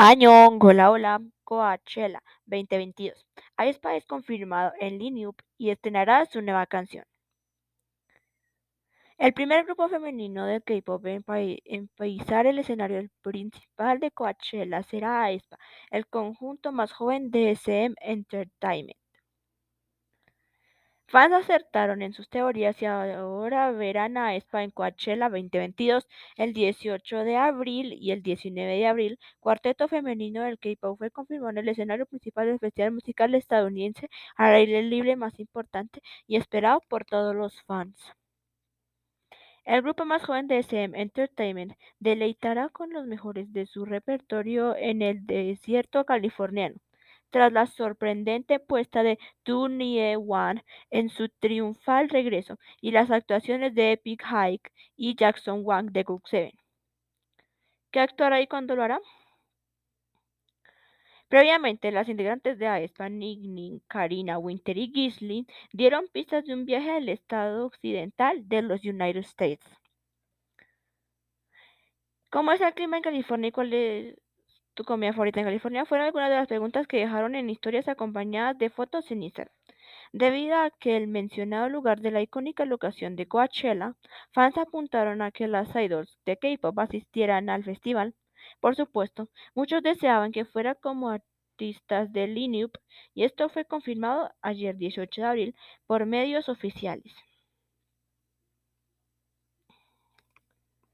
Año, hola, hola, Coachella 2022. aespa es confirmado en Lineup y estrenará su nueva canción. El primer grupo femenino de K-pop en, pisar el escenario principal de Coachella será aespa, el conjunto más joven de SM Entertainment. Fans acertaron en sus teorías y ahora verán a Espa en Coachella 2022 el 18 de abril y el 19 de abril. Cuarteto femenino del K-pop fue confirmado en el escenario principal del festival musical estadounidense al aire libre más importante y esperado por todos los fans. El grupo más joven de SM Entertainment deleitará con los mejores de su repertorio en el desierto californiano tras la sorprendente puesta de Nie One en su triunfal regreso y las actuaciones de Epic Hike y Jackson Wang de Cook 7. ¿Qué actuará y cuándo lo hará? Previamente, las integrantes de aespa, Ning Karina Winter y Gislin, dieron pistas de un viaje al estado occidental de los United States. ¿Cómo es el clima en California y cuál es tu comida favorita en California fueron algunas de las preguntas que dejaron en historias acompañadas de fotos en Instagram. Debido a que el mencionado lugar de la icónica locación de Coachella, fans apuntaron a que las idols de K-pop asistieran al festival. Por supuesto, muchos deseaban que fuera como artistas de Lineup y esto fue confirmado ayer 18 de abril por medios oficiales.